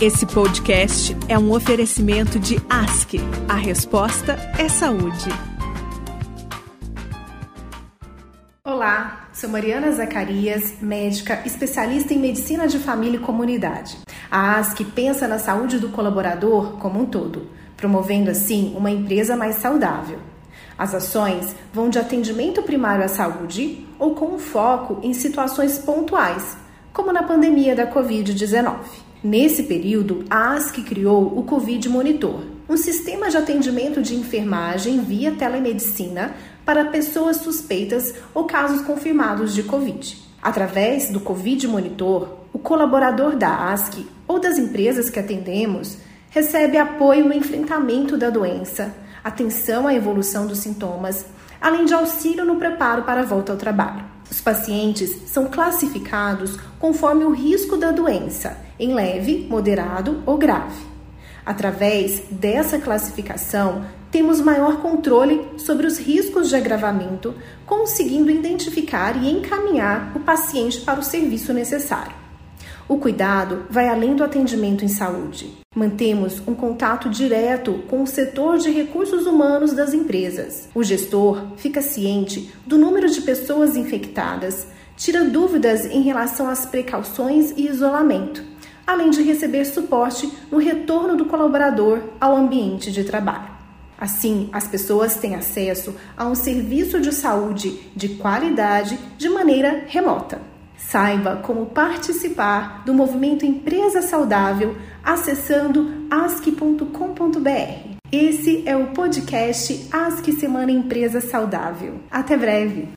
Esse podcast é um oferecimento de ASC. A resposta é saúde. Olá, sou Mariana Zacarias, médica especialista em medicina de família e comunidade. A ASC pensa na saúde do colaborador como um todo, promovendo assim uma empresa mais saudável. As ações vão de atendimento primário à saúde ou com um foco em situações pontuais, como na pandemia da Covid-19. Nesse período, a ASC criou o Covid Monitor, um sistema de atendimento de enfermagem via telemedicina para pessoas suspeitas ou casos confirmados de Covid. Através do Covid Monitor, o colaborador da ASC ou das empresas que atendemos recebe apoio no enfrentamento da doença, atenção à evolução dos sintomas, além de auxílio no preparo para a volta ao trabalho. Os pacientes são classificados conforme o risco da doença, em leve, moderado ou grave. Através dessa classificação, temos maior controle sobre os riscos de agravamento, conseguindo identificar e encaminhar o paciente para o serviço necessário. O cuidado vai além do atendimento em saúde. Mantemos um contato direto com o setor de recursos humanos das empresas. O gestor fica ciente do número de pessoas infectadas, tira dúvidas em relação às precauções e isolamento, além de receber suporte no retorno do colaborador ao ambiente de trabalho. Assim, as pessoas têm acesso a um serviço de saúde de qualidade de maneira remota. Saiba como participar do movimento Empresa Saudável acessando ask.com.br. Esse é o podcast Ask Semana Empresa Saudável. Até breve!